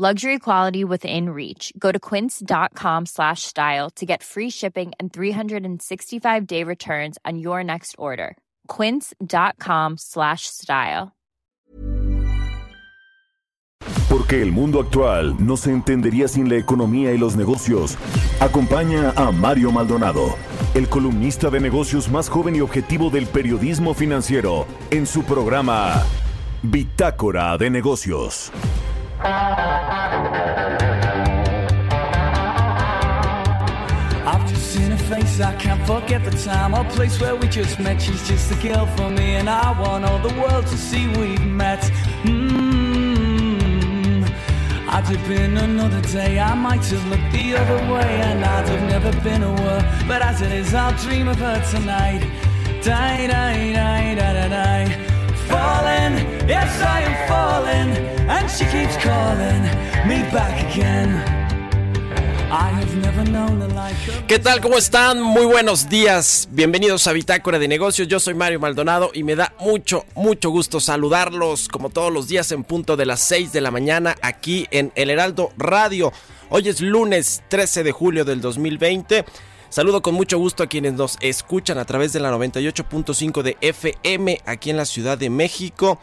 Luxury quality within reach. Go to quince.com slash style to get free shipping and 365-day returns on your next order. quince.com slash style. Porque el mundo actual no se entendería sin la economía y los negocios. Acompaña a Mario Maldonado, el columnista de negocios más joven y objetivo del periodismo financiero, en su programa Bitácora de Negocios. I've just seen her face, I can't forget the time or place where we just met. She's just a girl for me, and I want all the world to see we've met. Mm. I'd have been another day, I might have looked the other way, and I'd have never been a aware. But as it is, I'll dream of her tonight. Die, die, die, die, die, die. Falling, yes, I am falling, and she keeps calling me back again. ¿Qué tal? ¿Cómo están? Muy buenos días. Bienvenidos a Bitácora de Negocios. Yo soy Mario Maldonado y me da mucho, mucho gusto saludarlos como todos los días en punto de las 6 de la mañana aquí en El Heraldo Radio. Hoy es lunes 13 de julio del 2020. Saludo con mucho gusto a quienes nos escuchan a través de la 98.5 de FM aquí en la Ciudad de México.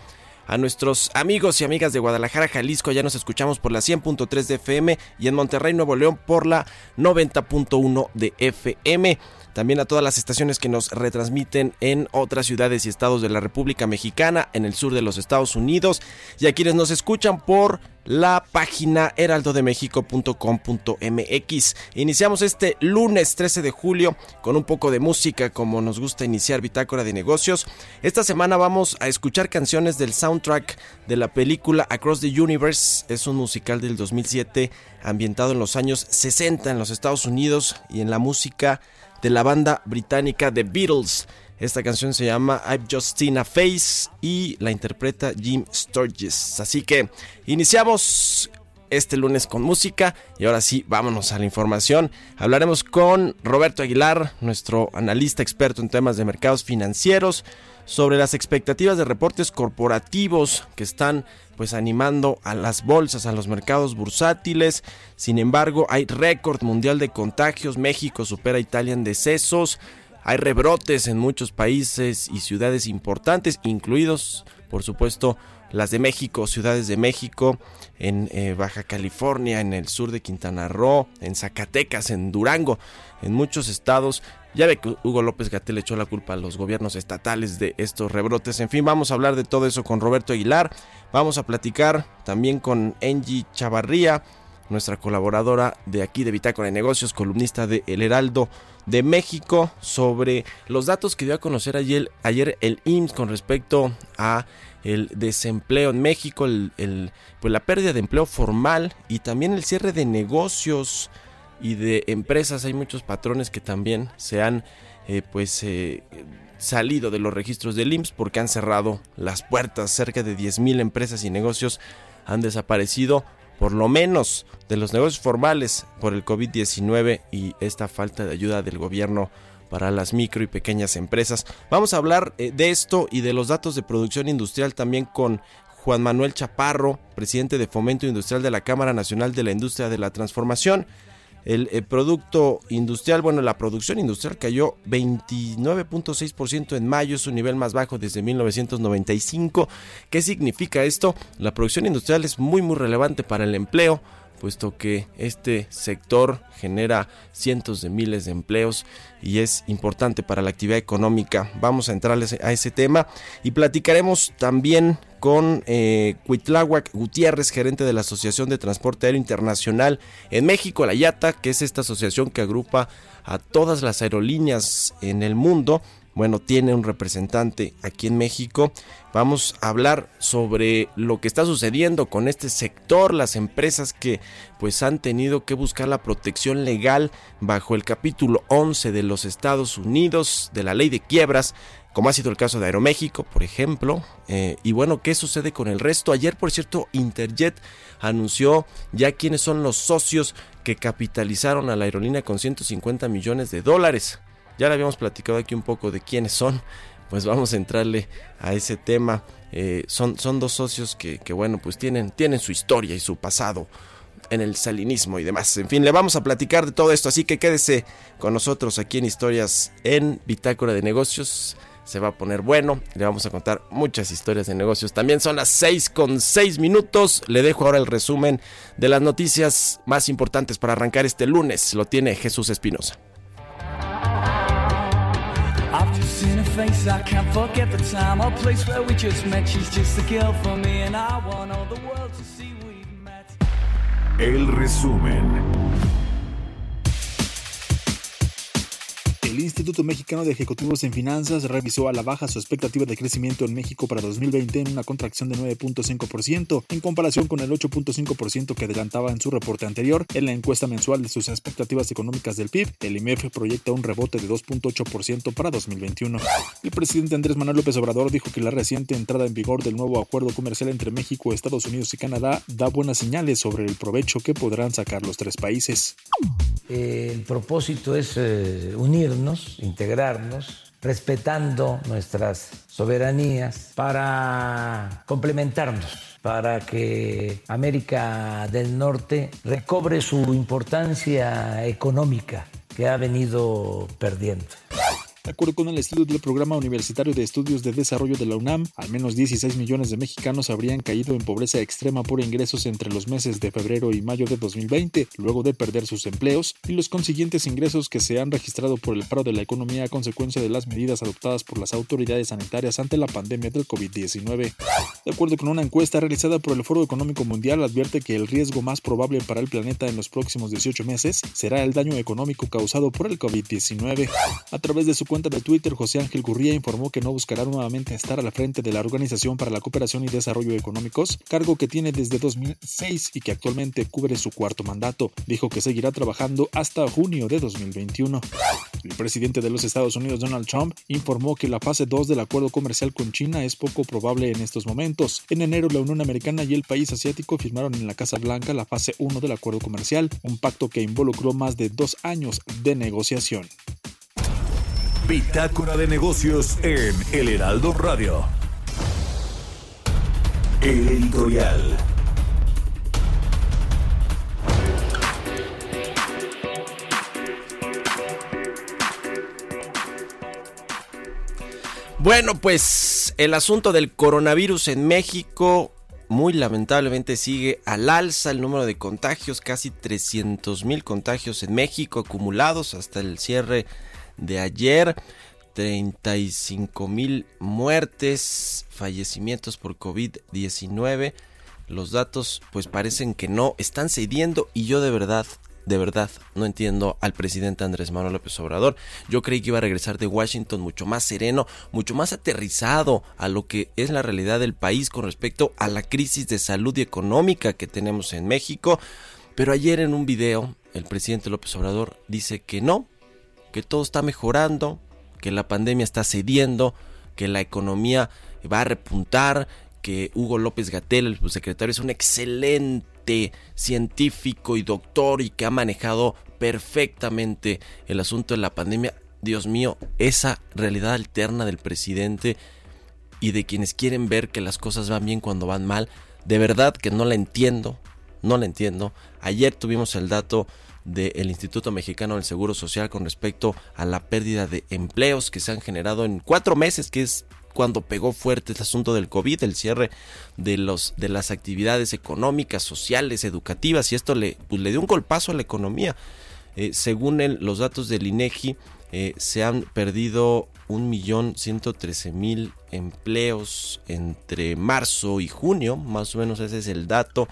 A nuestros amigos y amigas de Guadalajara, Jalisco, ya nos escuchamos por la 100.3 de FM y en Monterrey, Nuevo León por la 90.1 de FM. También a todas las estaciones que nos retransmiten en otras ciudades y estados de la República Mexicana, en el sur de los Estados Unidos, y a quienes nos escuchan por la página heraldodemexico.com.mx. Iniciamos este lunes 13 de julio con un poco de música como nos gusta iniciar Bitácora de Negocios. Esta semana vamos a escuchar canciones del soundtrack de la película Across the Universe. Es un musical del 2007 ambientado en los años 60 en los Estados Unidos y en la música de la banda británica The Beatles. Esta canción se llama I've Just Seen a Face y la interpreta Jim Sturgis. Así que iniciamos este lunes con música y ahora sí, vámonos a la información. Hablaremos con Roberto Aguilar, nuestro analista experto en temas de mercados financieros, sobre las expectativas de reportes corporativos que están pues animando a las bolsas, a los mercados bursátiles. Sin embargo, hay récord mundial de contagios. México supera a Italia en decesos. Hay rebrotes en muchos países y ciudades importantes, incluidos, por supuesto, las de México, ciudades de México, en eh, Baja California, en el sur de Quintana Roo, en Zacatecas, en Durango, en muchos estados. Ya ve que Hugo López Gatel echó la culpa a los gobiernos estatales de estos rebrotes. En fin, vamos a hablar de todo eso con Roberto Aguilar. Vamos a platicar también con Angie Chavarría, nuestra colaboradora de aquí de Bitácora de Negocios, columnista de El Heraldo de México, sobre los datos que dio a conocer ayer, ayer el IMSS con respecto a el desempleo en México, el, pues la pérdida de empleo formal y también el cierre de negocios y de empresas. Hay muchos patrones que también se han eh, pues eh, salido de los registros del IMSS porque han cerrado las puertas. Cerca de 10.000 empresas y negocios han desaparecido por lo menos de los negocios formales por el COVID-19 y esta falta de ayuda del gobierno para las micro y pequeñas empresas. Vamos a hablar eh, de esto y de los datos de producción industrial también con Juan Manuel Chaparro, presidente de Fomento Industrial de la Cámara Nacional de la Industria de la Transformación. El, el, producto industrial, bueno, la producción industrial cayó 29.6% en mayo, es su nivel más bajo desde 1995. ¿Qué significa esto? La producción industrial es muy muy relevante para el empleo, puesto que este sector genera cientos de miles de empleos y es importante para la actividad económica. Vamos a entrar a ese tema y platicaremos también con eh, Cuitláhuac Gutiérrez, gerente de la Asociación de Transporte Aéreo Internacional en México, la IATA, que es esta asociación que agrupa a todas las aerolíneas en el mundo bueno, tiene un representante aquí en México. Vamos a hablar sobre lo que está sucediendo con este sector, las empresas que pues han tenido que buscar la protección legal bajo el capítulo 11 de los Estados Unidos de la ley de quiebras como ha sido el caso de Aeroméxico, por ejemplo. Eh, y bueno, ¿qué sucede con el resto? Ayer, por cierto, Interjet anunció ya quiénes son los socios que capitalizaron a la aerolínea con 150 millones de dólares. Ya le habíamos platicado aquí un poco de quiénes son. Pues vamos a entrarle a ese tema. Eh, son, son dos socios que, que, bueno, pues tienen, tienen su historia y su pasado en el salinismo y demás. En fin, le vamos a platicar de todo esto, así que quédese con nosotros aquí en Historias en Bitácora de Negocios se va a poner bueno. Le vamos a contar muchas historias de negocios. También son las 6 con 6 minutos. Le dejo ahora el resumen de las noticias más importantes para arrancar este lunes. Lo tiene Jesús Espinosa. El resumen. El Instituto Mexicano de Ejecutivos en Finanzas revisó a la baja su expectativa de crecimiento en México para 2020 en una contracción de 9.5% en comparación con el 8.5% que adelantaba en su reporte anterior. En la encuesta mensual de sus expectativas económicas del PIB, el IMEF proyecta un rebote de 2.8% para 2021. El presidente Andrés Manuel López Obrador dijo que la reciente entrada en vigor del nuevo acuerdo comercial entre México, Estados Unidos y Canadá da buenas señales sobre el provecho que podrán sacar los tres países. El propósito es eh, integrarnos, respetando nuestras soberanías para complementarnos, para que América del Norte recobre su importancia económica que ha venido perdiendo. De acuerdo con el estudio del Programa Universitario de Estudios de Desarrollo de la UNAM, al menos 16 millones de mexicanos habrían caído en pobreza extrema por ingresos entre los meses de febrero y mayo de 2020, luego de perder sus empleos y los consiguientes ingresos que se han registrado por el paro de la economía a consecuencia de las medidas adoptadas por las autoridades sanitarias ante la pandemia del COVID-19. De acuerdo con una encuesta realizada por el Foro Económico Mundial, advierte que el riesgo más probable para el planeta en los próximos 18 meses será el daño económico causado por el COVID-19. A través de su de Twitter, José Ángel Gurría informó que no buscará nuevamente estar a la frente de la Organización para la Cooperación y Desarrollo Económicos, cargo que tiene desde 2006 y que actualmente cubre su cuarto mandato. Dijo que seguirá trabajando hasta junio de 2021. El presidente de los Estados Unidos, Donald Trump, informó que la fase 2 del acuerdo comercial con China es poco probable en estos momentos. En enero, la Unión Americana y el país asiático firmaron en la Casa Blanca la fase 1 del acuerdo comercial, un pacto que involucró más de dos años de negociación. Bitácora de negocios en El Heraldo Radio. El editorial. Bueno, pues el asunto del coronavirus en México muy lamentablemente sigue al alza el número de contagios, casi 300 mil contagios en México acumulados hasta el cierre de ayer. 35 mil muertes, fallecimientos por COVID-19. Los datos pues parecen que no están cediendo y yo de verdad, de verdad no entiendo al presidente Andrés Manuel López Obrador. Yo creí que iba a regresar de Washington mucho más sereno, mucho más aterrizado a lo que es la realidad del país con respecto a la crisis de salud y económica que tenemos en México. Pero ayer en un video el presidente López Obrador dice que no, que todo está mejorando, que la pandemia está cediendo, que la economía va a repuntar, que Hugo López Gatel, el subsecretario, es un excelente científico y doctor y que ha manejado perfectamente el asunto de la pandemia. Dios mío, esa realidad alterna del presidente y de quienes quieren ver que las cosas van bien cuando van mal, de verdad que no la entiendo, no la entiendo. Ayer tuvimos el dato del Instituto Mexicano del Seguro Social con respecto a la pérdida de empleos que se han generado en cuatro meses, que es cuando pegó fuerte el asunto del COVID, el cierre de, los, de las actividades económicas, sociales, educativas, y esto le, pues, le dio un golpazo a la economía. Eh, según los datos del INEGI, eh, se han perdido un millón ciento trece mil empleos entre marzo y junio, más o menos ese es el dato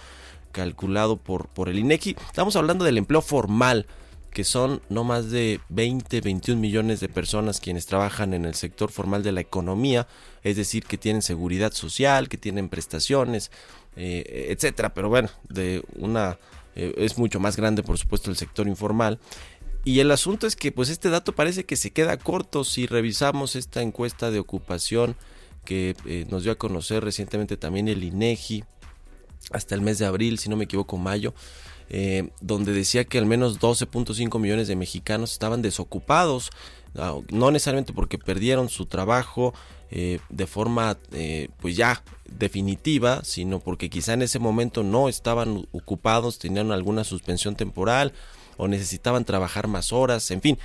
calculado por, por el INEGI. Estamos hablando del empleo formal, que son no más de 20, 21 millones de personas quienes trabajan en el sector formal de la economía, es decir, que tienen seguridad social, que tienen prestaciones, eh, etcétera. Pero bueno, de una eh, es mucho más grande, por supuesto, el sector informal. Y el asunto es que pues este dato parece que se queda corto si revisamos esta encuesta de ocupación que eh, nos dio a conocer recientemente también el INEGI hasta el mes de abril, si no me equivoco, mayo. Eh, donde decía que al menos 12.5 millones de mexicanos estaban desocupados, ah, no necesariamente porque perdieron su trabajo eh, de forma eh, pues ya definitiva, sino porque quizá en ese momento no estaban ocupados, tenían alguna suspensión temporal o necesitaban trabajar más horas, en fin.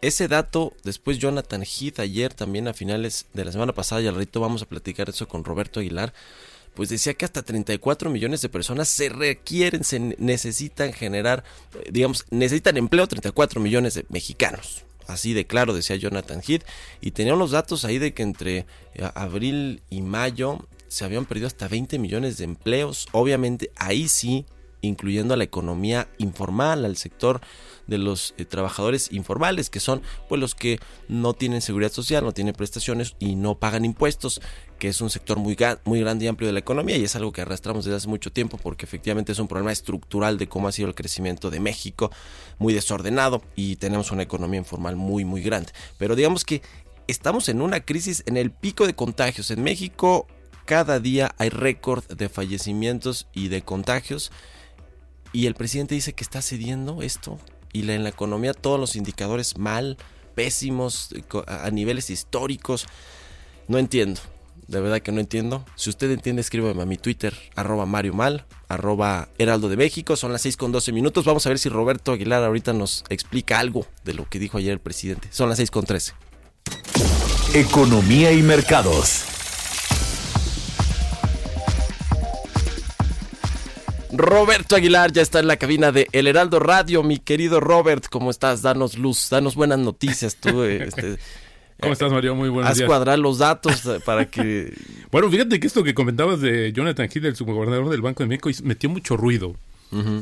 Ese dato, después Jonathan Heath ayer también a finales de la semana pasada, y al ratito vamos a platicar eso con Roberto Aguilar, pues decía que hasta 34 millones de personas se requieren, se necesitan generar, eh, digamos, necesitan empleo 34 millones de mexicanos. Así de claro, decía Jonathan Heath. Y tenían los datos ahí de que entre eh, abril y mayo se habían perdido hasta 20 millones de empleos. Obviamente ahí sí, incluyendo a la economía informal, al sector de los eh, trabajadores informales, que son pues los que no tienen seguridad social, no tienen prestaciones y no pagan impuestos, que es un sector muy, muy grande y amplio de la economía y es algo que arrastramos desde hace mucho tiempo porque efectivamente es un problema estructural de cómo ha sido el crecimiento de México, muy desordenado y tenemos una economía informal muy muy grande. Pero digamos que estamos en una crisis en el pico de contagios. En México cada día hay récord de fallecimientos y de contagios y el presidente dice que está cediendo esto y en la economía todos los indicadores mal, pésimos, a niveles históricos. No entiendo, de verdad que no entiendo. Si usted entiende, escríbeme a mi Twitter, arroba Mario Mal, arroba Heraldo de México. Son las 6 con 12 minutos. Vamos a ver si Roberto Aguilar ahorita nos explica algo de lo que dijo ayer el presidente. Son las 6 con 13. Economía y mercados. Roberto Aguilar ya está en la cabina de El Heraldo Radio. Mi querido Robert, ¿cómo estás? Danos luz, danos buenas noticias. Tú, este, ¿Cómo estás, Mario? Muy buenos Haz cuadrar los datos eh, para que... bueno, fíjate que esto que comentabas de Jonathan Hill, el subgobernador del Banco de México, metió mucho ruido.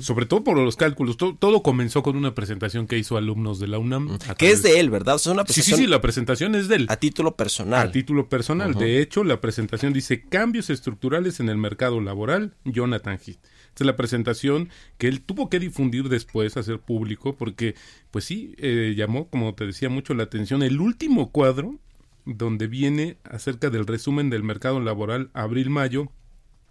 Sobre todo por los cálculos. Todo, comenzó con una presentación que hizo alumnos de la UNAM. Que es de él, ¿verdad? una sí, sí, sí, la presentación es de él. A título personal. A título personal. De hecho, la presentación dice cambios estructurales en el mercado laboral, Jonathan Heath. Es la presentación que él tuvo que difundir después, hacer público, porque, pues sí, eh, llamó, como te decía, mucho la atención el último cuadro donde viene acerca del resumen del mercado laboral abril-mayo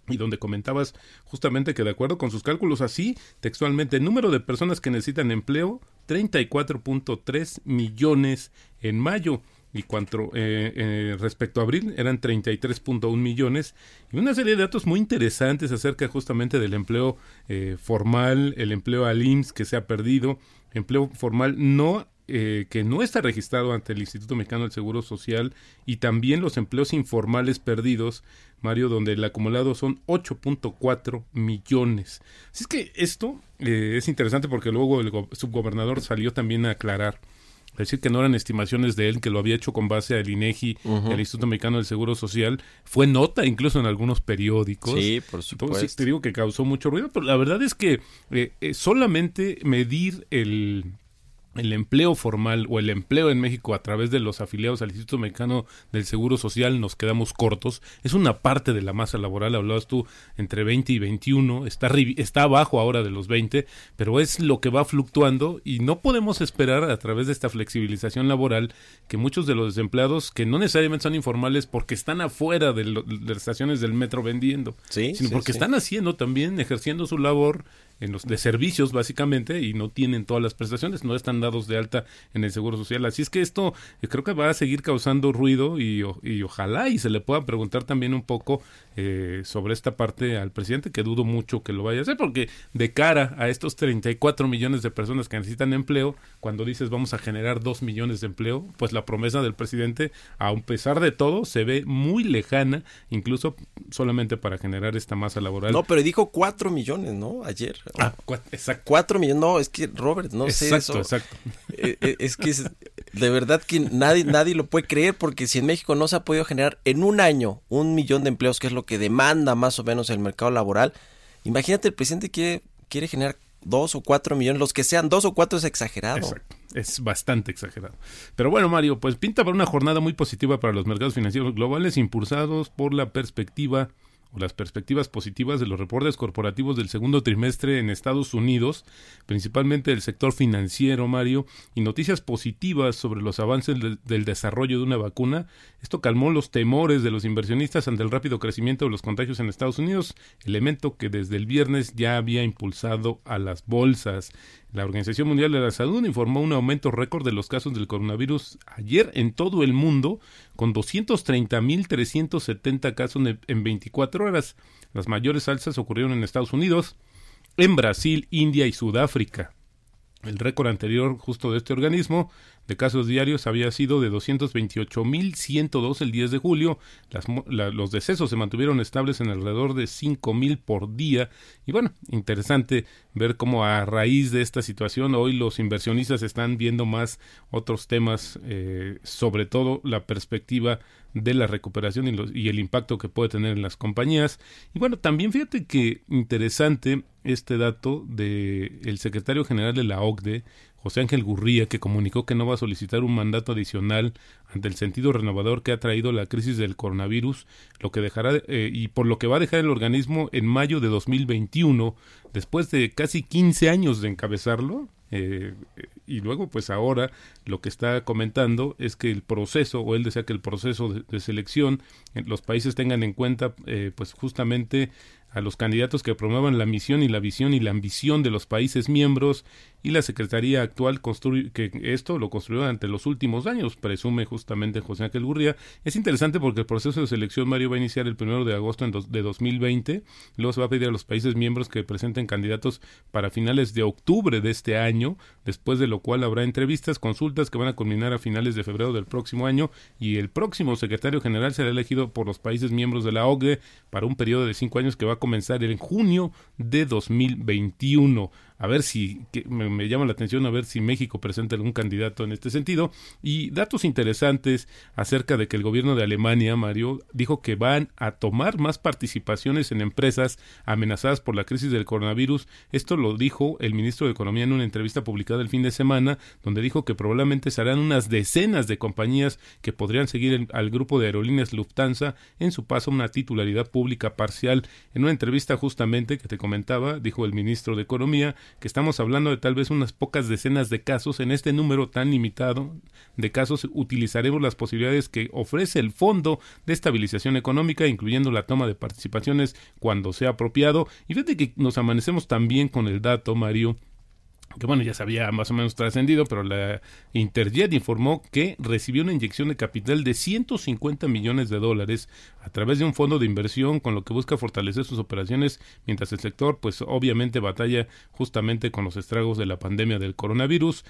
y donde comentabas justamente que de acuerdo con sus cálculos así, textualmente, el número de personas que necesitan empleo, 34.3 millones en mayo. Y cuanto eh, eh, respecto a abril eran 33.1 millones y una serie de datos muy interesantes acerca justamente del empleo eh, formal, el empleo al IMSS que se ha perdido, empleo formal no eh, que no está registrado ante el Instituto Mexicano del Seguro Social y también los empleos informales perdidos, Mario, donde el acumulado son 8.4 millones. Así es que esto eh, es interesante porque luego el subgobernador salió también a aclarar. Decir, que no eran estimaciones de él, que lo había hecho con base al INEGI, el Instituto Mexicano del Seguro Social. Fue nota incluso en algunos periódicos. Sí, por supuesto. te digo que causó mucho ruido, pero la verdad es que eh, solamente medir el el empleo formal o el empleo en México a través de los afiliados al Instituto Mexicano del Seguro Social nos quedamos cortos. Es una parte de la masa laboral, hablabas tú entre 20 y 21, está, está abajo ahora de los 20, pero es lo que va fluctuando y no podemos esperar a través de esta flexibilización laboral que muchos de los desempleados que no necesariamente son informales porque están afuera de, las estaciones del metro vendiendo, sino porque están haciendo también, ejerciendo su labor en los de servicios básicamente y no tienen todas las prestaciones, no están dados de alta en el Seguro Social. Así es que esto eh, creo que va a seguir causando ruido y, y ojalá y se le pueda preguntar también un poco eh, sobre esta parte al presidente, que dudo mucho que lo vaya a hacer, porque de cara a estos 34 millones de personas que necesitan empleo, cuando dices vamos a generar 2 millones de empleo, pues la promesa del presidente, a pesar de todo, se ve muy lejana, incluso solamente para generar esta masa laboral. No, pero dijo 4 millones, ¿no? Ayer. Ah, exacto. 4 millones, no, es que Robert, no sé eso. Exacto, eh, eh, es que de verdad que nadie, nadie lo puede creer, porque si en México no se ha podido generar en un año un millón de empleos, que es lo que demanda más o menos el mercado laboral. Imagínate, el presidente quiere, quiere generar dos o cuatro millones, los que sean dos o cuatro es exagerado. Exacto, es bastante exagerado. Pero bueno, Mario, pues pinta para una jornada muy positiva para los mercados financieros globales impulsados por la perspectiva las perspectivas positivas de los reportes corporativos del segundo trimestre en Estados Unidos, principalmente del sector financiero, Mario, y noticias positivas sobre los avances del desarrollo de una vacuna. Esto calmó los temores de los inversionistas ante el rápido crecimiento de los contagios en Estados Unidos, elemento que desde el viernes ya había impulsado a las bolsas. La Organización Mundial de la Salud informó un aumento récord de los casos del coronavirus ayer en todo el mundo, con 230.370 casos en 24 horas. Las mayores alzas ocurrieron en Estados Unidos, en Brasil, India y Sudáfrica. El récord anterior justo de este organismo de casos diarios había sido de 228.102 el 10 de julio. los decesos se mantuvieron estables en alrededor de 5.000 por día. Y bueno, interesante ver cómo a raíz de esta situación hoy los inversionistas están viendo más otros temas, eh, sobre todo la perspectiva de la recuperación y, y, el impacto que puede tener en las compañías. Y bueno, también fíjate que interesante este dato de el secretario general de la OCDE, José Ángel Gurría, que comunicó que no va a solicitar un mandato adicional ante el sentido renovador que ha traído la crisis del coronavirus, lo que dejará eh, y por lo que va a dejar el organismo en mayo de 2021, después de casi 15 años de encabezarlo. Eh, y luego, pues ahora lo que está comentando es que el proceso, o él desea que el proceso de, selección, los países tengan en cuenta, eh, pues justamente a los candidatos que promuevan la misión y la visión y la ambición de los países miembros y la Secretaría actual que esto lo construyó durante los últimos años, presume justamente José Ángel Gurría. Es interesante porque el proceso de selección, Mario, va a iniciar el primero de agosto de 2020. Luego se va a pedir a los países miembros que presenten candidatos para finales de octubre de este año, después de lo cual habrá entrevistas, consultas que van a culminar a finales de febrero del próximo año y el próximo secretario general será elegido por los países miembros de la OCDE para un periodo de cinco años que va a comenzar en junio de 2021 a ver si me, llama la atención a ver si México presenta algún candidato en este sentido. Y datos interesantes acerca de que el gobierno de Alemania Mario dijo que van a tomar más participaciones en empresas amenazadas por la crisis del coronavirus. Esto lo dijo el ministro de Economía en una entrevista publicada el fin de semana donde dijo que probablemente serán unas decenas de compañías que podrían seguir al grupo de aerolíneas Lufthansa en su paso a una titularidad pública parcial. En una entrevista justamente que te comentaba dijo el ministro de Economía que estamos hablando de tal vez unas pocas decenas de casos, en este número tan limitado de casos utilizaremos las posibilidades que ofrece el Fondo de Estabilización Económica, incluyendo la toma de participaciones cuando sea apropiado. Y fíjate que nos amanecemos también con el dato, Mario, que bueno, ya se había más o menos trascendido, pero la Interjet informó que recibió una inyección de capital de 150 millones de dólares a través de un fondo de inversión con lo que busca fortalecer sus operaciones mientras el sector pues obviamente batalla justamente con los estragos de la pandemia del coronavirus.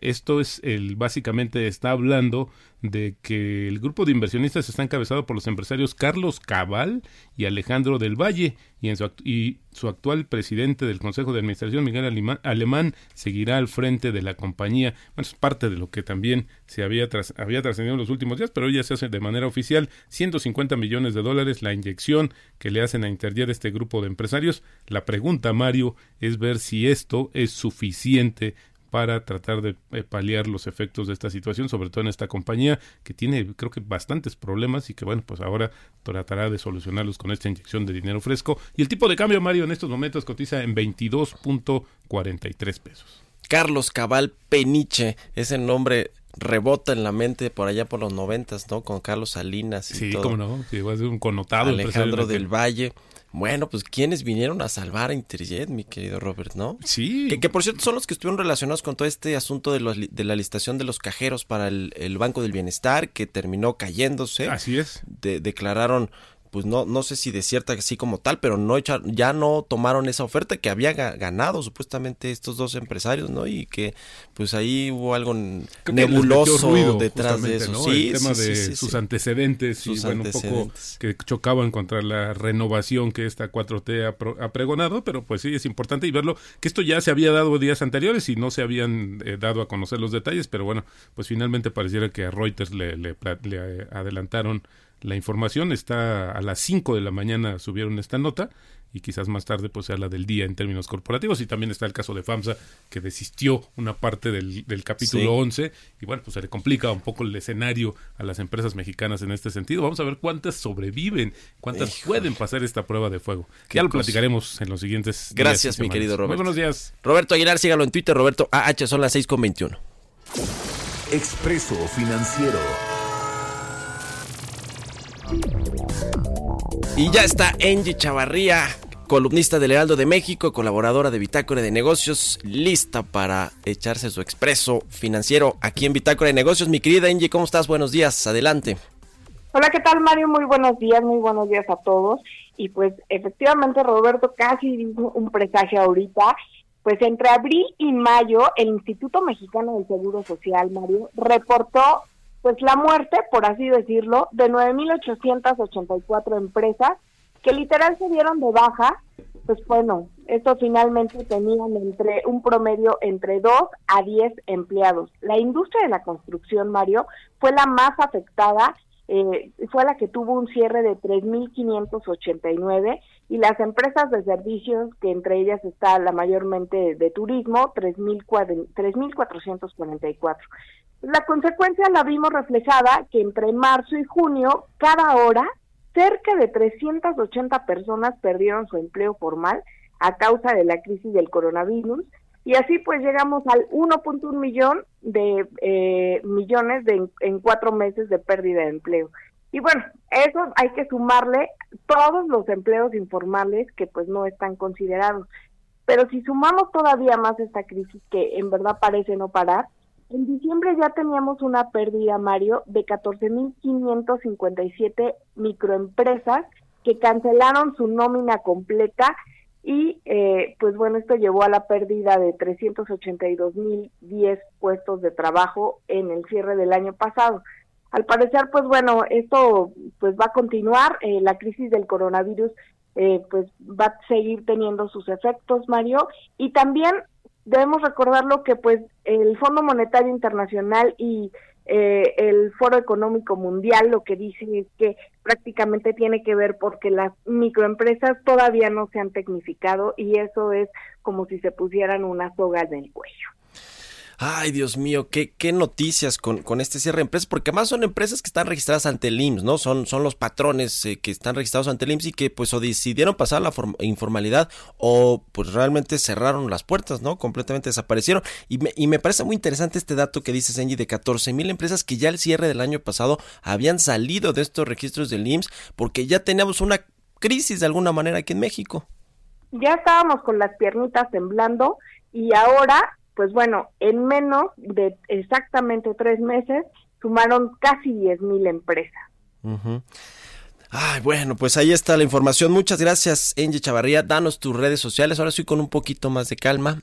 Esto es el básicamente está hablando de que el grupo de inversionistas está encabezado por los empresarios Carlos Cabal y Alejandro del Valle y, en su, y su actual presidente del Consejo de Administración, Miguel Alemán, seguirá al frente de la compañía. Bueno, es parte de lo que también se había, había trascendido en los últimos días, pero hoy ya se hace de manera oficial 150 millones de dólares la inyección que le hacen a Interjet este grupo de empresarios. La pregunta, Mario, es ver si esto es suficiente para tratar de eh, paliar los efectos de esta situación, sobre todo en esta compañía que tiene creo que bastantes problemas y que bueno, pues ahora tratará de solucionarlos con esta inyección de dinero fresco. Y el tipo de cambio, Mario, en estos momentos cotiza en 22.43 pesos. Carlos Cabal Peniche, ese nombre rebota en la mente por allá por los noventas, ¿no? Con Carlos Salinas y sí, todo. cómo no, sí, ser un connotado. Alejandro del Valle. Bueno, pues ¿quiénes vinieron a salvar a Interjet, mi querido Robert, no? Sí. Que, por cierto son los que estuvieron relacionados con todo este asunto de, los, de la listación de los cajeros para el, el, Banco del Bienestar, que terminó cayéndose. Así es. De, declararon pues no, no sé si desierta así como tal, pero no ya no tomaron esa oferta que había ganado supuestamente estos dos empresarios, ¿no? Y que pues ahí hubo algo nebuloso detrás de eso. Sí, el tema de sus antecedentes y bueno, un poco que chocaban contra la renovación que esta 4T ha, pregonado, pero pues sí, es importante y verlo, que esto ya se había dado días anteriores y no se habían eh, dado a conocer los detalles, pero bueno, pues finalmente pareciera que a Reuters le, le, le adelantaron la información. Está a las 5 de la mañana subieron esta nota y quizás más tarde pues sea la del día en términos corporativos y también está el caso de FAMSA que desistió una parte del, capítulo 11 y bueno pues se le complica un poco el escenario a las empresas mexicanas en este sentido. Vamos a ver cuántas sobreviven cuántas pueden pasar esta prueba de fuego. Ya lo platicaremos en los siguientes gracias mi querido Roberto. Muy buenos días. Roberto Aguilar sígalo en Twitter Roberto AH son las 6 con 21 Expreso Financiero y ya está Angie Chavarría, columnista del Heraldo de México, colaboradora de Bitácora de Negocios, lista para echarse su expreso financiero aquí en Bitácora de Negocios. Mi querida Angie, ¿cómo estás? Buenos días, adelante. Hola, ¿qué tal Mario? Muy buenos días, muy buenos días a todos. Y pues efectivamente Roberto casi dijo un presagio ahorita. Pues entre abril y mayo el Instituto Mexicano del Seguro Social, Mario, reportó pues la muerte, por así decirlo, de 9.884 empresas que literal se dieron de baja, pues bueno, esto finalmente tenían entre un promedio entre 2 a 10 empleados. La industria de la construcción, Mario, fue la más afectada, eh, fue la que tuvo un cierre de 3.589 y las empresas de servicios, que entre ellas está la mayormente de turismo, 3.444. La consecuencia la vimos reflejada que entre marzo y junio, cada hora, cerca de 380 personas perdieron su empleo formal a causa de la crisis del coronavirus y así pues llegamos al 1.1 millón de eh, millones de, en cuatro meses de pérdida de empleo. Y bueno, eso hay que sumarle todos los empleos informales que pues no están considerados. Pero si sumamos todavía más esta crisis que en verdad parece no parar, en diciembre ya teníamos una pérdida, Mario, de 14.557 microempresas que cancelaron su nómina completa y eh, pues bueno, esto llevó a la pérdida de 382.010 puestos de trabajo en el cierre del año pasado. Al parecer, pues bueno, esto pues va a continuar, eh, la crisis del coronavirus eh, pues va a seguir teniendo sus efectos, Mario, y también debemos recordarlo que pues el Fondo Monetario Internacional y eh, el Foro Económico Mundial lo que dicen es que prácticamente tiene que ver porque las microempresas todavía no se han tecnificado y eso es como si se pusieran una soga en el cuello. Ay, Dios mío, qué, qué noticias con, con este cierre de empresas, porque además son empresas que están registradas ante el IMSS, ¿no? Son, son los patrones eh, que están registrados ante el IMSS y que pues o decidieron pasar la informalidad o pues realmente cerraron las puertas, ¿no? Completamente desaparecieron. Y me, y me parece muy interesante este dato que dice Senji de 14 mil empresas que ya el cierre del año pasado habían salido de estos registros del IMSS porque ya teníamos una crisis de alguna manera aquí en México. Ya estábamos con las piernitas temblando y ahora pues bueno, en menos de exactamente tres meses sumaron casi 10 mil empresas. Ay, bueno, pues ahí está la información. Muchas gracias, Angie Chavarría. Danos tus redes sociales. Ahora estoy con un poquito más de calma.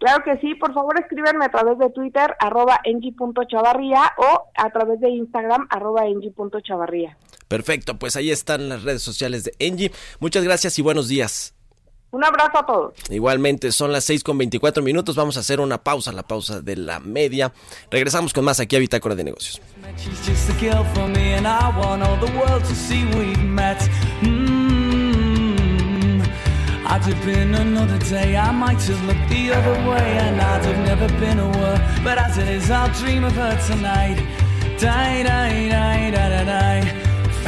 Claro que sí, por favor escríbanme a través de Twitter, arroba engie.chavarría o a través de Instagram, arroba engie.chavarría. Perfecto, pues ahí están las redes sociales de Engie. Muchas gracias y buenos días. Un abrazo a todos. Igualmente, son las 6 con 24 minutos. Vamos a hacer una pausa, la pausa de la media. Regresamos con más aquí a Bitácora de Negocios. I'd have been another day, I might have looked the other way, and I'd have never been a word. But as it is, I'll dream of her tonight. Die, die, die, die, die, die.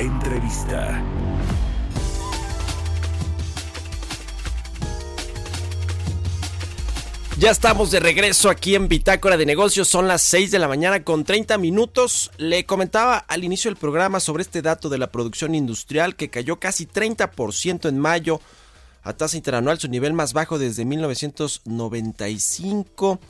Entrevista. Ya estamos de regreso aquí en Bitácora de Negocios. Son las 6 de la mañana con 30 minutos. Le comentaba al inicio del programa sobre este dato de la producción industrial que cayó casi 30% en mayo a tasa interanual, su nivel más bajo desde 1995.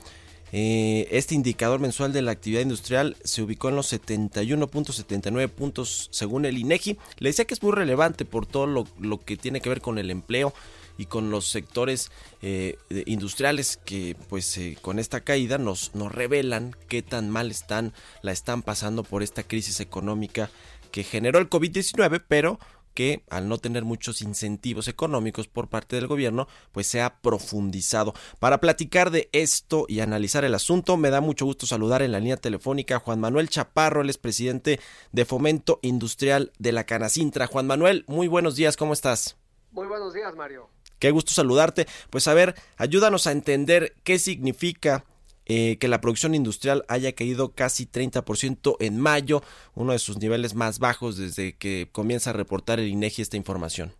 Eh, este indicador mensual de la actividad industrial se ubicó en los 71.79 puntos según el INEGI. Le decía que es muy relevante por todo lo, que tiene que ver con el empleo y con los sectores eh, industriales que pues eh, con esta caída nos, nos revelan qué tan mal están, la están pasando por esta crisis económica que generó el COVID-19, pero que al no tener muchos incentivos económicos por parte del gobierno, pues se ha profundizado. Para platicar de esto y analizar el asunto, me da mucho gusto saludar en la línea telefónica a Juan Manuel Chaparro, él es presidente de Fomento Industrial de la Canacintra. Juan Manuel, muy buenos días, ¿cómo estás? Muy buenos días, Mario. Qué gusto saludarte. Pues a ver, ayúdanos a entender qué significa eh, que la producción industrial haya caído casi 30% en mayo, uno de sus niveles más bajos desde que comienza a reportar el INEGI esta información.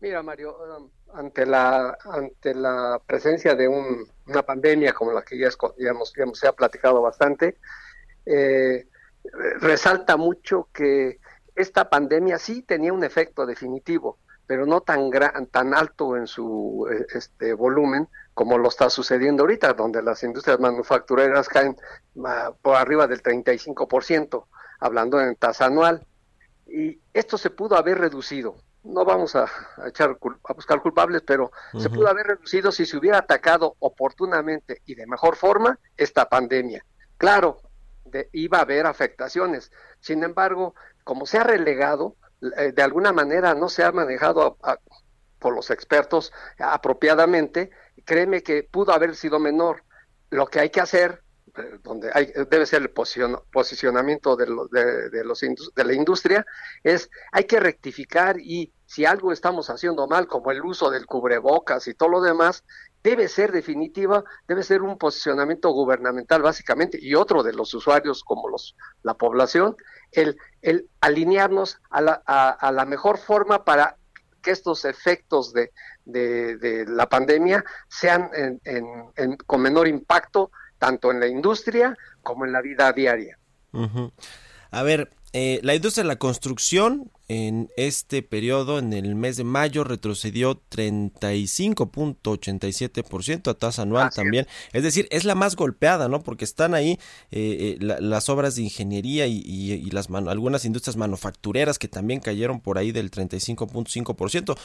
Mira, Mario, um, ante la ante la presencia de una pandemia como la que ya, se ha platicado bastante, eh, resalta mucho que esta pandemia sí tenía un efecto definitivo, pero no tan gran, tan alto en su eh, este volumen como lo está sucediendo ahorita, donde las industrias manufactureras caen por arriba del 35%, hablando en tasa anual. Y esto se pudo haber reducido. No vamos a, echar a buscar culpables, pero se pudo haber reducido si se hubiera atacado oportunamente y de mejor forma esta pandemia. Claro, iba a haber afectaciones. Sin embargo, como se ha relegado, eh, de alguna manera no se ha manejado por los expertos apropiadamente, créeme que pudo haber sido menor. Lo que hay que hacer, eh, donde hay, debe ser el posicionamiento de, de, los, de la industria, es hay que rectificar y si algo estamos haciendo mal, como el uso del cubrebocas y todo lo demás, debe ser definitiva, debe ser un posicionamiento gubernamental básicamente y otro de los usuarios como los la población, el, el alinearnos a la, a la mejor forma para que estos efectos de, de, la pandemia sean con menor impacto tanto en la industria como en la vida diaria. A ver, eh, la industria de la construcción en este periodo, en el mes de mayo, retrocedió 35.87% a tasa anual también. Es. decir, es la más golpeada, ¿no? Porque están ahí eh, eh, las obras de ingeniería y, las algunas industrias manufactureras que también cayeron por ahí del 35.5%.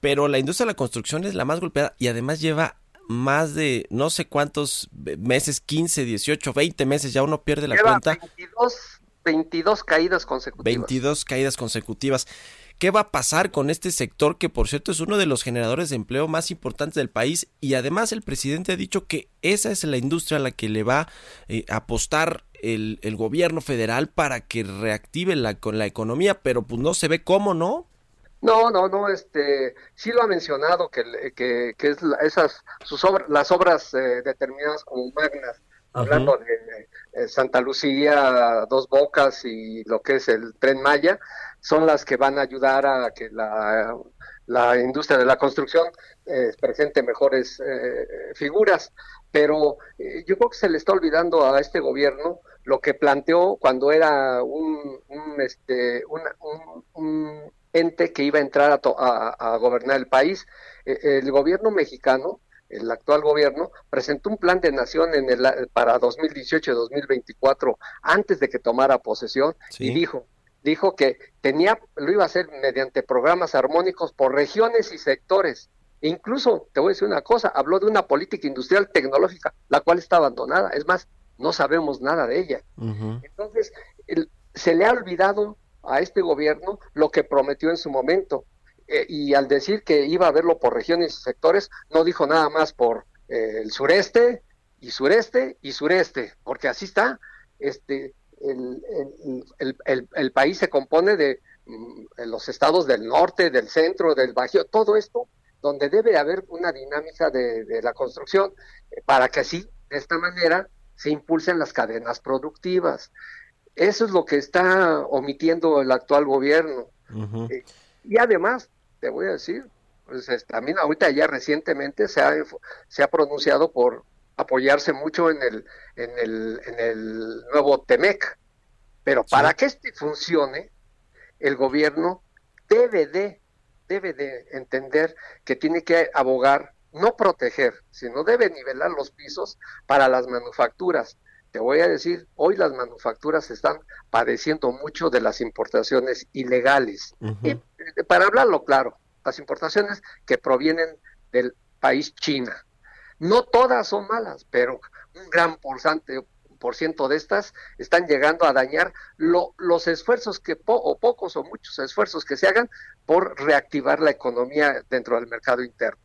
Pero la industria de la construcción es la más golpeada y además lleva más de no sé cuántos meses, 15, 18, 20 meses, ya uno pierde la cuenta. 22 caídas consecutivas. 22 caídas consecutivas. ¿Qué va a pasar con este sector que por cierto es uno de los generadores de empleo más importantes del país y además el presidente ha dicho que esa es la industria a la que le va eh, a apostar el, gobierno federal para que reactive la, con la economía, pero pues no se ve cómo, ¿no? No, no, no, este, sí lo ha mencionado que, que, que es esas, sus obras, las obras eh, determinadas como magnas hablando de eh, Santa Lucía, Dos Bocas y lo que es el tren Maya, son las que van a ayudar a que la, industria de la construcción eh, presente mejores eh, figuras. Pero yo creo que se le está olvidando a este gobierno lo que planteó cuando era un, un este, un, ente que iba a entrar a, a gobernar el país. el gobierno mexicano el actual gobierno, presentó un plan de nación en el, para 2018-2024 antes de que tomara posesión y dijo, dijo que tenía, lo iba a hacer mediante programas armónicos por regiones y sectores. incluso, te voy a decir una cosa, habló de una política industrial tecnológica, la cual está abandonada. Es más, no sabemos nada de ella. Entonces, se le ha olvidado a este gobierno lo que prometió en su momento. Eh, y al decir que iba a verlo por regiones y sectores, no dijo nada más por eh, el sureste y sureste y sureste, porque así está. Este, el, el, el, país se compone de mm, los estados del norte, del centro, del bajío, todo esto donde debe haber una dinámica de, de la construcción eh, para que así, de esta manera, se impulsen las cadenas productivas. Eso es lo que está omitiendo el actual gobierno. Y además, te voy a decir, pues también ahorita ya recientemente se ha, se ha pronunciado por apoyarse mucho en el, en el, en el nuevo TEMEC. Pero para que este funcione, el gobierno debe de, debe de entender que tiene que abogar no proteger, sino debe nivelar los pisos para las manufacturas. Te voy a decir, hoy las manufacturas están padeciendo mucho de las importaciones ilegales. y, eh, para hablarlo claro, las importaciones que provienen del país China. No todas son malas, pero un gran porcentaje por ciento de estas están llegando a dañar los esfuerzos que, o pocos o muchos esfuerzos que se hagan por reactivar la economía dentro del mercado interno.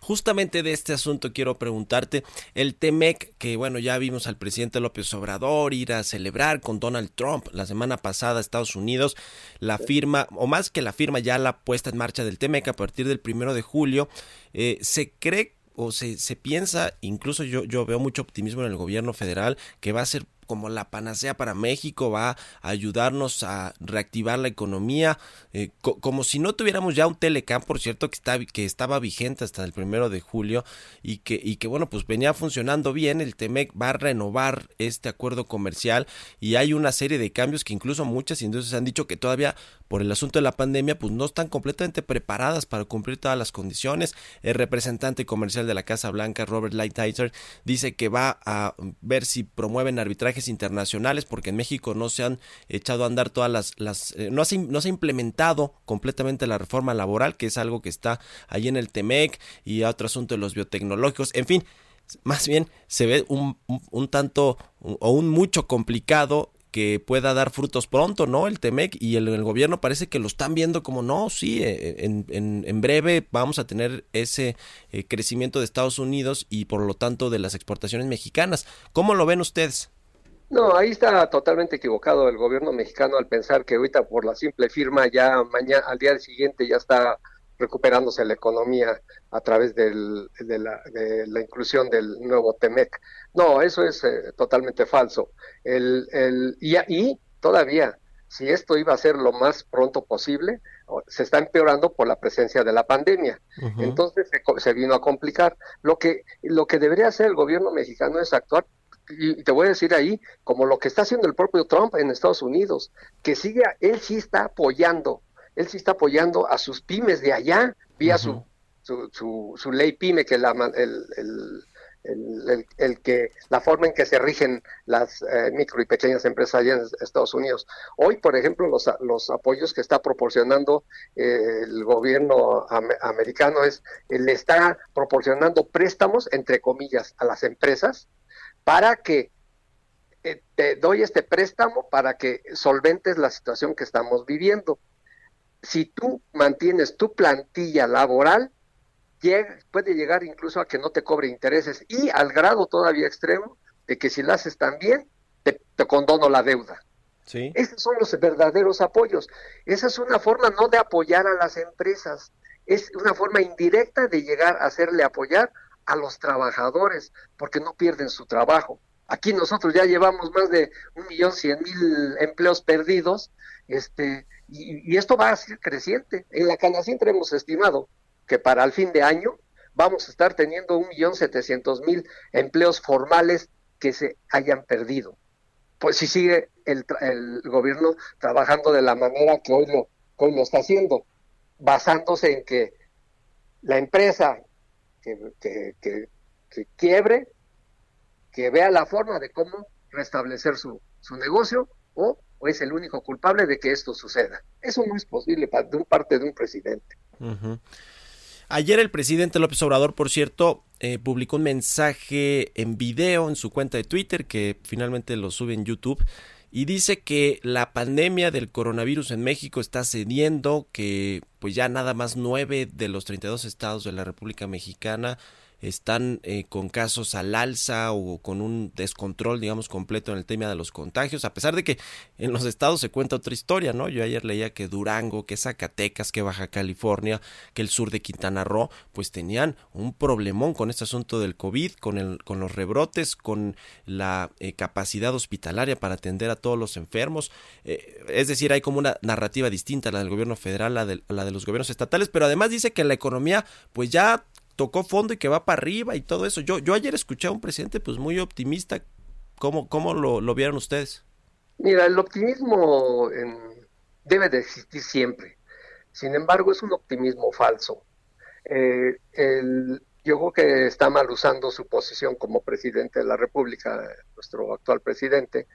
Justamente de este asunto quiero preguntarte, el TEMEC, que bueno, ya vimos al presidente López Obrador ir a celebrar con Donald Trump la semana pasada a Estados Unidos, la firma, o más que la firma, ya la puesta en marcha del TEMEC a partir del primero de julio, eh, se cree o se, se piensa, incluso yo, yo veo mucho optimismo en el gobierno federal, que va a ser como la panacea para México, va a ayudarnos a reactivar la economía, eh, como si no tuviéramos ya un Telecam, por cierto, que, está, que estaba vigente hasta el primero de julio y que, y que, bueno, pues venía funcionando bien. El TEMEC va a renovar este acuerdo comercial y hay una serie de cambios que incluso muchas industrias han dicho que todavía por el asunto de la pandemia, pues no están completamente preparadas para cumplir todas las condiciones. El representante comercial de la Casa Blanca, Robert Lighthizer, dice que va a ver si promueven arbitraje internacionales, porque en México no se han echado a andar todas las, las eh, no, se, no se ha implementado completamente la reforma laboral, que es algo que está ahí en el TEMEC y otro asunto de los biotecnológicos, en fin, más bien se ve un, un, tanto o un mucho complicado que pueda dar frutos pronto, ¿no? El TEMEC y el, gobierno parece que lo están viendo como, no, sí, eh, en, en, en breve vamos a tener ese eh, crecimiento de Estados Unidos y por lo tanto de las exportaciones mexicanas. ¿Cómo lo ven ustedes? No, ahí está totalmente equivocado el gobierno mexicano al pensar que ahorita por la simple firma ya mañana, al día siguiente ya está recuperándose la economía a través del, de, la, de, la, inclusión del nuevo TEMEC. No, eso es eh, totalmente falso. El, el, y, y todavía, si esto iba a ser lo más pronto posible, se está empeorando por la presencia de la pandemia. Entonces se, se, vino a complicar. Lo que, lo que debería hacer el gobierno mexicano es actuar y te voy a decir ahí, como lo que está haciendo el propio Trump en Estados Unidos, que sigue, él sí está apoyando, él sí está apoyando a sus pymes de allá, vía su, su, su, ley pyme, que la, el, el, el, que la forma en que se rigen las eh, micro y pequeñas empresas allá en Estados Unidos. Hoy, por ejemplo, los, los apoyos que está proporcionando eh, el gobierno americano es, le está proporcionando préstamos, entre comillas, a las empresas para que eh, te doy este préstamo para que solventes la situación que estamos viviendo. Si tú mantienes tu plantilla laboral, puede llegar incluso a que no te cobre intereses y al grado todavía extremo de que si la haces también, te, te condono la deuda. ¿Sí? Esos son los verdaderos apoyos. Esa es una forma no de apoyar a las empresas, es una forma indirecta de llegar a hacerle apoyar a los trabajadores porque no pierden su trabajo. Aquí nosotros ya llevamos más de un millón cien mil empleos perdidos, este, y, esto va a ser creciente. En la Canacintra hemos estimado que para el fin de año vamos a estar teniendo un millón setecientos mil empleos formales que se hayan perdido. Pues si sigue el, el, gobierno trabajando de la manera que hoy lo, que hoy lo está haciendo, basándose en que la empresa que, que, quiebre, que vea la forma de cómo restablecer su, su negocio o, es el único culpable de que esto suceda. Eso no es posible de un parte de un presidente. Ayer el presidente López Obrador, por cierto, eh, publicó un mensaje en video en su cuenta de Twitter que finalmente lo sube en YouTube y dice que la pandemia del coronavirus en México está cediendo, que pues ya nada más nueve de los 32 estados de la República Mexicana están eh, con casos al alza o con un descontrol, digamos, completo en el tema de los contagios, a pesar de que en los estados se cuenta otra historia, ¿no? Yo ayer leía que Durango, que Zacatecas, que Baja California, que el sur de Quintana Roo, pues tenían un problemón con este asunto del COVID, con, el, con los rebrotes, con la eh, capacidad hospitalaria para atender a todos los enfermos. Eh, es decir, hay como una narrativa distinta la del gobierno federal, a la de los gobiernos estatales, pero además dice que la economía, pues ya tocó fondo y que va para arriba y todo eso. Yo, yo ayer escuché a un presidente pues muy optimista. ¿Cómo, cómo lo, lo vieron ustedes? Mira, el optimismo debe de existir siempre. Sin embargo, es un optimismo falso. eh, el, yo creo que está mal usando su posición como presidente de la República, nuestro actual presidente,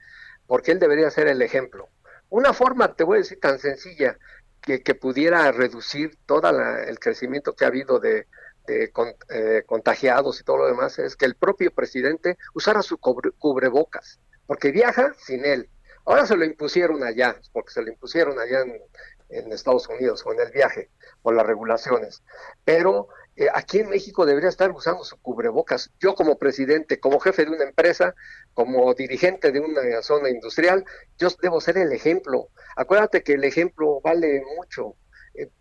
porque él debería ser el ejemplo. Una forma, te voy a decir, tan sencilla, que, que pudiera reducir todo el crecimiento que ha habido de, eh, contagiados y todo lo demás, es que el propio presidente usara su cubrebocas, porque viaja sin él. Ahora se lo impusieron allá, porque se lo impusieron allá en, Estados Unidos con el viaje, por las regulaciones. Pero eh, aquí en México debería estar usando su cubrebocas. Yo como presidente, como jefe de una empresa, como dirigente de una zona industrial, yo debo ser el ejemplo. Acuérdate que el ejemplo vale mucho eh,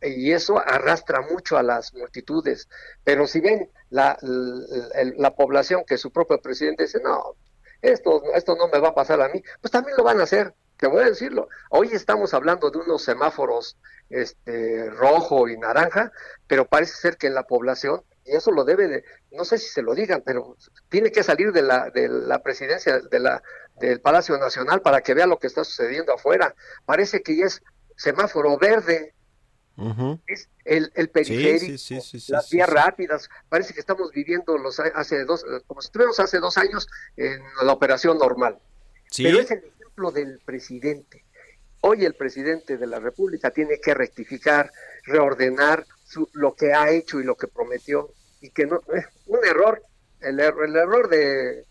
y eso arrastra mucho a las multitudes. Pero si ven la, la, población que su propio presidente dice, no, esto, esto no me va a pasar a mí, pues también lo van a hacer te voy a decirlo, hoy estamos hablando de unos semáforos este, rojo y naranja, pero parece ser que la población, y eso lo debe de, no sé si se lo digan, pero tiene que salir de la, de la presidencia de la, del Palacio Nacional para que vea lo que está sucediendo afuera. Parece que ya es semáforo verde. Es el, el periférico, las vías rápidas. Parece que estamos viviendo los hace dos, como si estuviéramos hace dos años en la operación normal. Pero es el del presidente. Hoy el presidente de la República tiene que rectificar, reordenar lo que ha hecho y lo que prometió y que no eh, un error, el, er, el error de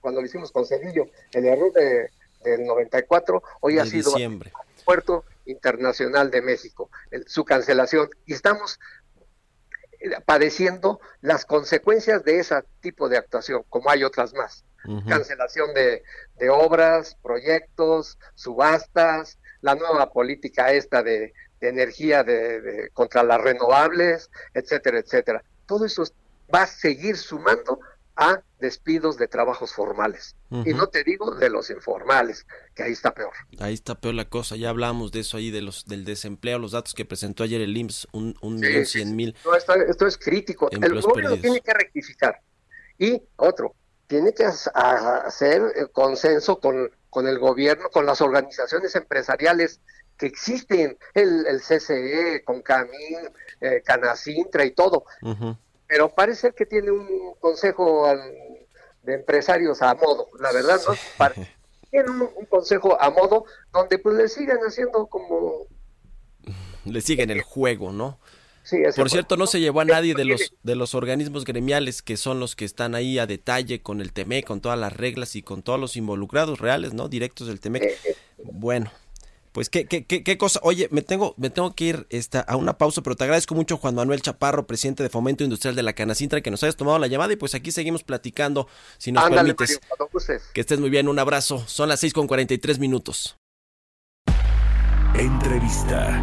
cuando, lo hicimos con Cedillo, el error de, del 94 hoy ha sido puerto internacional de México, su cancelación y estamos eh, padeciendo las consecuencias de ese tipo de actuación, como hay otras más cancelación de, obras, proyectos, subastas, la nueva política esta de, energía de, contra las renovables, etcétera, etcétera. Todo eso va a seguir sumando a despidos de trabajos formales. Y no te digo de los informales, que ahí está peor. Ahí está peor la cosa. Ya hablamos de eso ahí, de los del desempleo, los datos que presentó ayer el IMSS, un, un millón cien mil. esto, es crítico. El gobierno tiene que rectificar. Y otro, tiene que hacer el consenso con, con el gobierno, con las organizaciones empresariales que existen, el, el CCE, con Camín, eh, Canacintra y todo. Pero parece que tiene un consejo de empresarios a modo, la verdad, ¿no? tiene un, un, consejo a modo donde pues le siguen haciendo como... Le siguen el juego, ¿no? Por cierto, no se llevó a nadie de los, de los organismos gremiales que son los que están ahí a detalle con el TEME, con todas las reglas y con todos los involucrados reales, ¿no? Directos del TEMEC. Eh, eh. Bueno, pues qué, qué, qué, qué, cosa. Oye, me tengo, me tengo que ir esta, a una pausa, pero te agradezco mucho, Juan Manuel Chaparro, presidente de Fomento Industrial de la Canacintra, que nos hayas tomado la llamada y pues aquí seguimos platicando, si nos permites. que estés muy bien, un abrazo. Son las 6 con 43 minutos. Entrevista.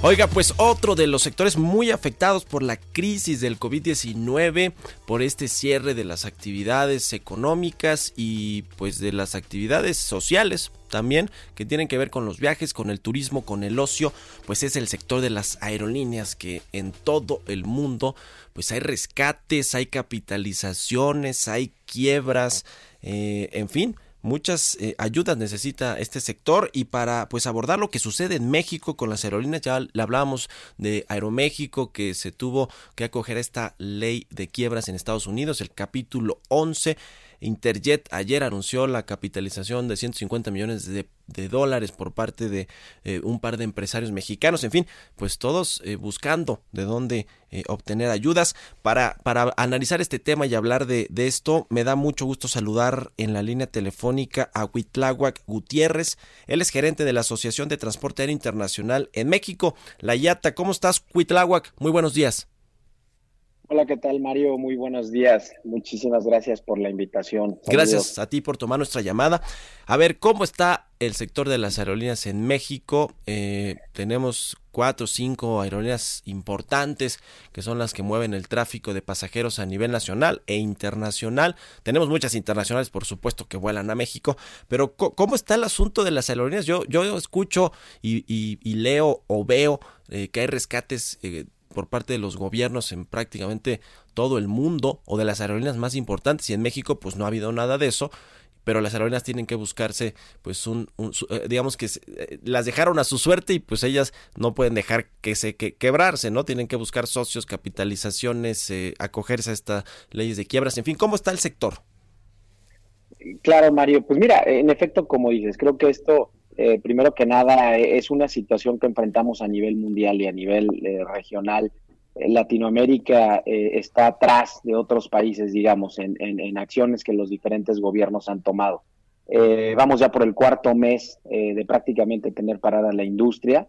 Oiga, pues otro de los sectores muy afectados por la crisis del COVID-19, por este cierre de las actividades económicas y pues de las actividades sociales también que tienen que ver con los viajes, con el turismo, con el ocio, pues es el sector de las aerolíneas que en todo el mundo pues hay rescates, hay capitalizaciones, hay quiebras, eh, en fin, muchas eh, ayudas necesita este sector y para pues abordar lo que sucede en México con las aerolíneas ya le hablábamos de Aeroméxico que se tuvo que acoger esta ley de quiebras en Estados Unidos el capítulo 11 Interjet ayer anunció la capitalización de 150 millones de, dólares por parte de eh, un par de empresarios mexicanos. En fin, pues todos eh, buscando de dónde eh, obtener ayudas. Para, para analizar este tema y hablar de, de, esto, me da mucho gusto saludar en la línea telefónica a Huitláhuac Gutiérrez. Él es gerente de la Asociación de Transporte Aéreo Internacional en México, la IATA. ¿Cómo estás, Huitláhuac? Muy buenos días. Hola, ¿qué tal Mario? Muy buenos días. Muchísimas gracias por la invitación. Gracias a ti por tomar nuestra llamada. A ver, ¿cómo está el sector de las aerolíneas en México? Eh, tenemos cuatro o cinco aerolíneas importantes que son las que mueven el tráfico de pasajeros a nivel nacional e internacional. Tenemos muchas internacionales, por supuesto, que vuelan a México, pero ¿cómo está el asunto de las aerolíneas? Yo, yo escucho y, leo o veo eh, que hay rescates eh, por parte de los gobiernos en prácticamente todo el mundo o de las aerolíneas más importantes y en México pues no ha habido nada de eso pero las aerolíneas tienen que buscarse, pues, un, eh, digamos que eh, las dejaron a su suerte y pues ellas no pueden dejar que se que, quebrarse, ¿no? Tienen que buscar socios, capitalizaciones, acogerse a estas leyes de quiebras, en fin, ¿cómo está el sector? Claro, Mario, pues mira, en efecto, como dices, creo que esto eh, primero que nada, es una situación que enfrentamos a nivel mundial y a nivel eh, regional. Latinoamérica eh, está atrás de otros países, digamos, en, acciones que los diferentes gobiernos han tomado. vamos ya por el cuarto mes de prácticamente tener parada la industria.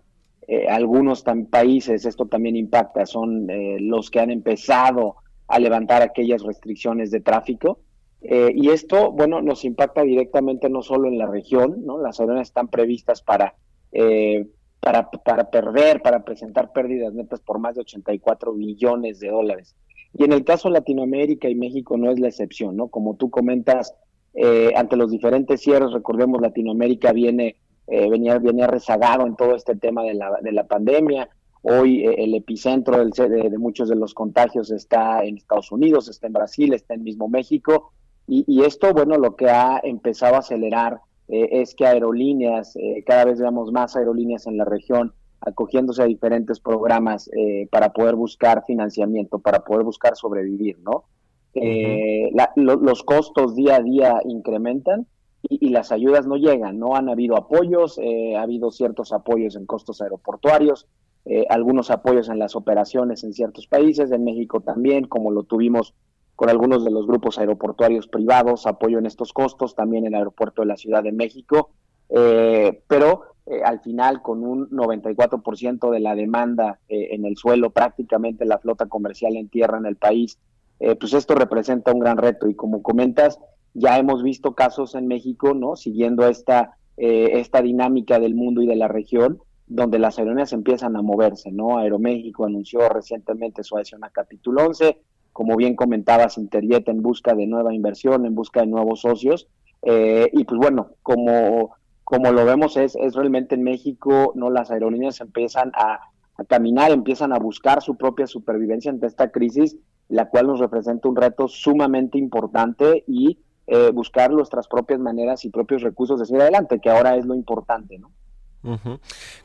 algunos países, esto también impacta, son los que han empezado a levantar aquellas restricciones de tráfico. Eh, y esto, bueno, nos impacta directamente no solo en la región, ¿no? Las aerolíneas están previstas para, eh, para, para perder, para presentar pérdidas netas por más de 84 billones de dólares. Y en el caso Latinoamérica y México no es la excepción, ¿no? Como tú comentas, eh, ante los diferentes cierres, recordemos, Latinoamérica viene, venía, venía rezagado en todo este tema de la, de la pandemia. Hoy el epicentro del, de, de, muchos de los contagios está en Estados Unidos, está en Brasil, está en mismo México, y, esto, bueno, lo que ha empezado a acelerar eh, es que aerolíneas, eh, cada vez veamos más aerolíneas en la región acogiéndose a diferentes programas eh, para poder buscar financiamiento, para poder buscar sobrevivir, ¿no? los costos día a día incrementan y, y, las ayudas no llegan, ¿no? Han habido apoyos, ha habido ciertos apoyos en costos aeroportuarios, algunos apoyos en las operaciones en ciertos países, en México también, como lo tuvimos con algunos de los grupos aeroportuarios privados, apoyo en estos costos, también el aeropuerto de la Ciudad de México, eh, pero eh, al final con un 94% de la demanda eh, en el suelo, prácticamente la flota comercial en tierra en el país, pues esto representa un gran reto y como comentas, ya hemos visto casos en México, ¿no? Siguiendo esta, esta dinámica del mundo y de la región, donde las aerolíneas empiezan a moverse, ¿no? Aeroméxico anunció recientemente su adhesión a capítulo 11, como bien comentabas, Interjet en busca de nueva inversión, en busca de nuevos socios. Eh, y pues bueno, como, como lo vemos es, es realmente en México, no las aerolíneas empiezan a, caminar, empiezan a buscar su propia supervivencia ante esta crisis, la cual nos representa un reto sumamente importante y eh, buscar nuestras propias maneras y propios recursos de seguir adelante, que ahora es lo importante, ¿no?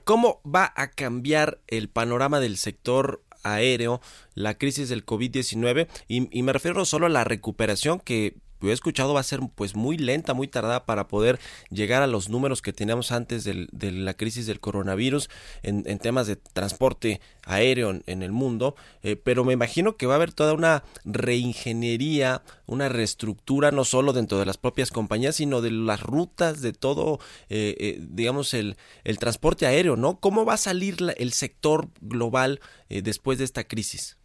¿Cómo va a cambiar el panorama del sector aéreo, la crisis del COVID-19 y, y, me refiero solo a la recuperación que he escuchado va a ser pues muy lenta, muy tardada para poder llegar a los números que teníamos antes de la crisis del coronavirus en, temas de transporte aéreo en, el mundo, eh, pero me imagino que va a haber toda una reingeniería, una reestructura no solo dentro de las propias compañías, sino de las rutas, de todo, eh, eh, digamos, el, el, transporte aéreo, ¿no? ¿Cómo va a salir el sector global después de esta crisis?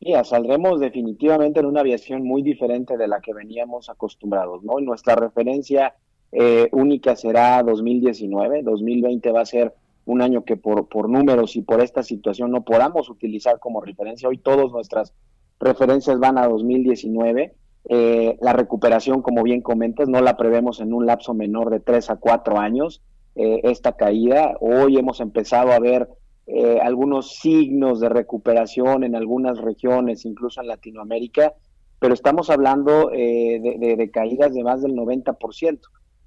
Mira, saldremos definitivamente en una aviación muy diferente de la que veníamos acostumbrados, ¿no? nuestra referencia eh, única será 2019, 2020 va a ser un año que por, por números y por esta situación no podamos utilizar como referencia. Hoy todas nuestras referencias van a 2019. Eh, la recuperación, como bien comentas, no la prevemos en un lapso menor de tres a cuatro años. Eh, esta caída, hoy hemos empezado a ver eh, algunos signos de recuperación en algunas regiones, incluso en Latinoamérica, pero estamos hablando eh, de, caídas de más del 90%.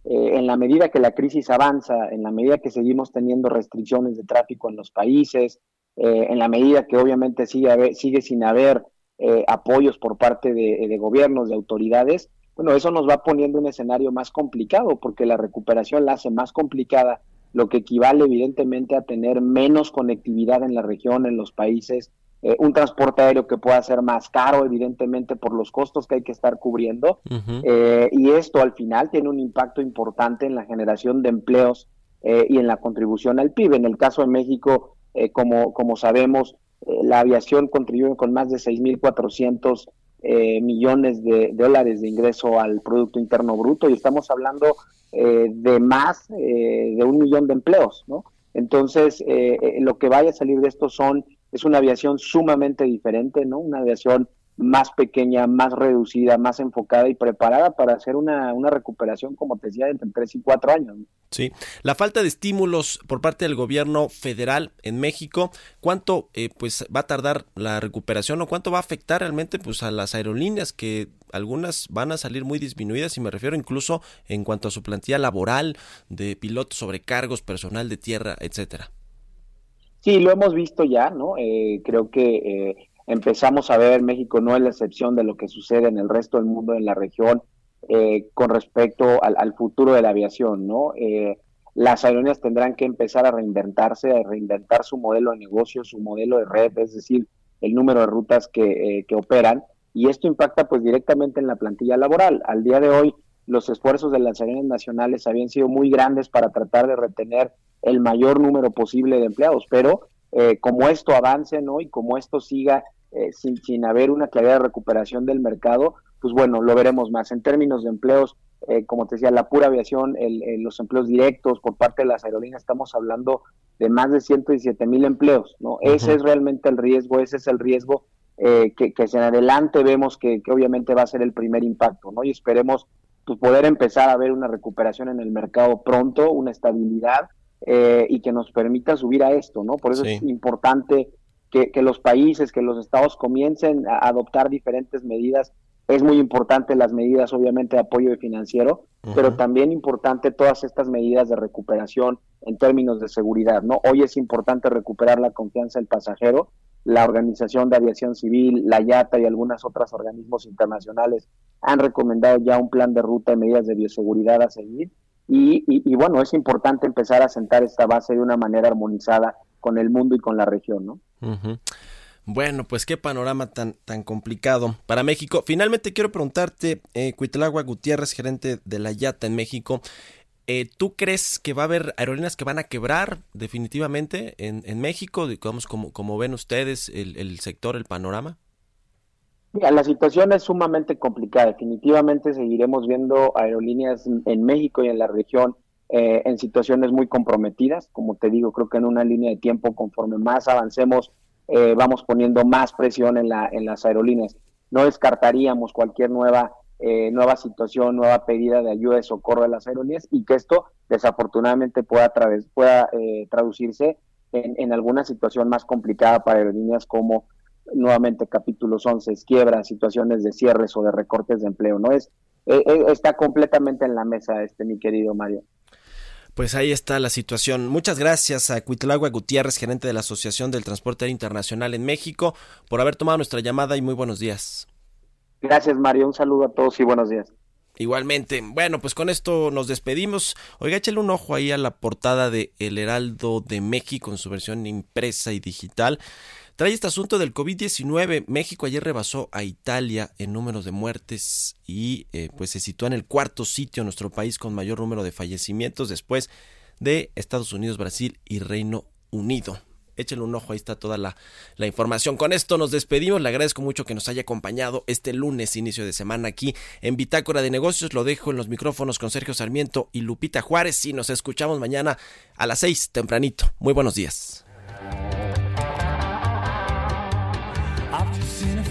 Eh, en la medida que la crisis avanza, en la medida que seguimos teniendo restricciones de tráfico en los países, en la medida que obviamente sigue, sigue sin haber apoyos por parte de gobiernos, de autoridades, bueno, eso nos va poniendo un escenario más complicado porque la recuperación la hace más complicada lo que equivale evidentemente a tener menos conectividad en la región, en los países, eh, un transporte aéreo que pueda ser más caro, evidentemente, por los costos que hay que estar cubriendo. Eh, y esto al final tiene un impacto importante en la generación de empleos eh, y en la contribución al PIB. En el caso de México, como, como sabemos, la aviación contribuye con más de 6.400 millones de dólares de ingreso al Producto Interno Bruto y estamos hablando eh, de más eh, de un millón de empleos, ¿no? Entonces, eh, lo que vaya a salir de esto son, es una aviación sumamente diferente, ¿no? Una aviación más pequeña, más reducida, más enfocada y preparada para hacer una, una recuperación, como te decía, entre tres y cuatro años. Sí, la falta de estímulos por parte del gobierno federal en México, ¿cuánto eh, pues va a tardar la recuperación o cuánto va a afectar realmente pues a las aerolíneas que algunas van a salir muy disminuidas y me refiero incluso en cuanto a su plantilla laboral de pilotos, sobrecargos, personal de tierra, etcétera? Sí, lo hemos visto ya, ¿no? Eh, creo que eh, empezamos a ver México no es la excepción de lo que sucede en el resto del mundo, en la región, eh, con respecto al, futuro de la aviación, ¿no? Eh, las aerolíneas tendrán que empezar a reinventarse, a reinventar su modelo de negocio, su modelo de red, es decir, el número de rutas que, eh, que operan, y esto impacta pues directamente en la plantilla laboral. Al día de hoy, los esfuerzos de las aerolíneas nacionales habían sido muy grandes para tratar de retener el mayor número posible de empleados, pero como esto avance, ¿no? Y como esto siga sin, sin haber una claridad de recuperación del mercado, pues bueno, lo veremos más. En términos de empleos, eh, como te decía, la pura aviación, los empleos directos por parte de las aerolíneas, estamos hablando de más de 117 mil empleos, ¿no? Ese es realmente el riesgo, ese es el riesgo eh, que, que en adelante vemos que, obviamente va a ser el primer impacto, ¿no? Y esperemos pues, poder empezar a ver una recuperación en el mercado pronto, una estabilidad eh, y que nos permita subir a esto, ¿no? Por eso es importante que, que, los países, que los estados comiencen a adoptar diferentes medidas es muy importante las medidas, obviamente, de apoyo financiero, pero también importante todas estas medidas de recuperación en términos de seguridad, ¿no? Hoy es importante recuperar la confianza del pasajero. La Organización de Aviación Civil, la IATA y algunos otros organismos internacionales han recomendado ya un plan de ruta y medidas de bioseguridad a seguir. Y, y, bueno, es importante empezar a sentar esta base de una manera armonizada con el mundo y con la región, ¿no? Bueno, pues qué panorama tan, tan complicado para México. Finalmente quiero preguntarte, eh, Cuitlagua Gutiérrez, gerente de la YATA en México, eh, ¿tú crees que va a haber aerolíneas que van a quebrar definitivamente en, en México? Digamos, como, como ven ustedes el, el sector, el panorama. Mira, la situación es sumamente complicada. Definitivamente seguiremos viendo aerolíneas en México y en la región eh, en situaciones muy comprometidas. Como te digo, creo que en una línea de tiempo, conforme más avancemos eh, vamos poniendo más presión en, la, en las aerolíneas. No descartaríamos cualquier nueva, eh, nueva situación, nueva pedida de ayuda de socorro de las aerolíneas y que esto desafortunadamente pueda, pueda eh, traducirse en, alguna situación más complicada para aerolíneas como nuevamente capítulos 11, quiebras, situaciones de cierres o de recortes de empleo. No es, está completamente en la mesa este mi querido Mario. Pues ahí está la situación. Muchas gracias a Cuitlagua Gutiérrez, gerente de la Asociación del Transporte Internacional en México, por haber tomado nuestra llamada y muy buenos días. Gracias, Mario. Un saludo a todos y buenos días. Igualmente. Bueno, pues con esto nos despedimos. Oiga, échale un ojo ahí a la portada de El Heraldo de México en su versión impresa y digital. Trae este asunto del COVID-19. México ayer rebasó a Italia en números de muertes y eh, pues se sitúa en el cuarto sitio en nuestro país con mayor número de fallecimientos después de Estados Unidos, Brasil y Reino Unido. Échenle un ojo, ahí está toda la, la, información. Con esto nos despedimos. Le agradezco mucho que nos haya acompañado este lunes, inicio de semana, aquí en Bitácora de Negocios. Lo dejo en los micrófonos con Sergio Sarmiento y Lupita Juárez. Y nos escuchamos mañana a las seis tempranito. Muy buenos días.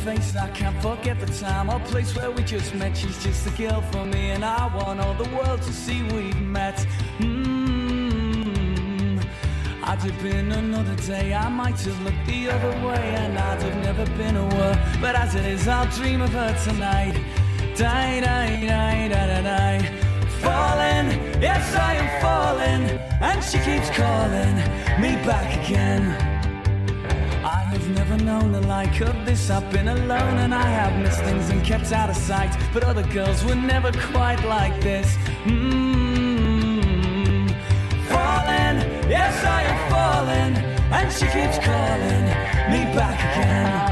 Face I can't forget the time or place where we just met. She's just a girl for me and I want all the world to see we've met. Mm-hmm. I'd have been another day I might have looked the other way And I'd have never been aware But as it is I'll dream of her tonight. Die, die, die, die, die, die. Falling, yes I am falling And she keeps calling me back again I've never known the like of this. I've been alone and I have missed things and kept out of sight. But other girls were never quite like this. Mm-hmm. Falling, yes, I am falling. And she keeps calling me back again.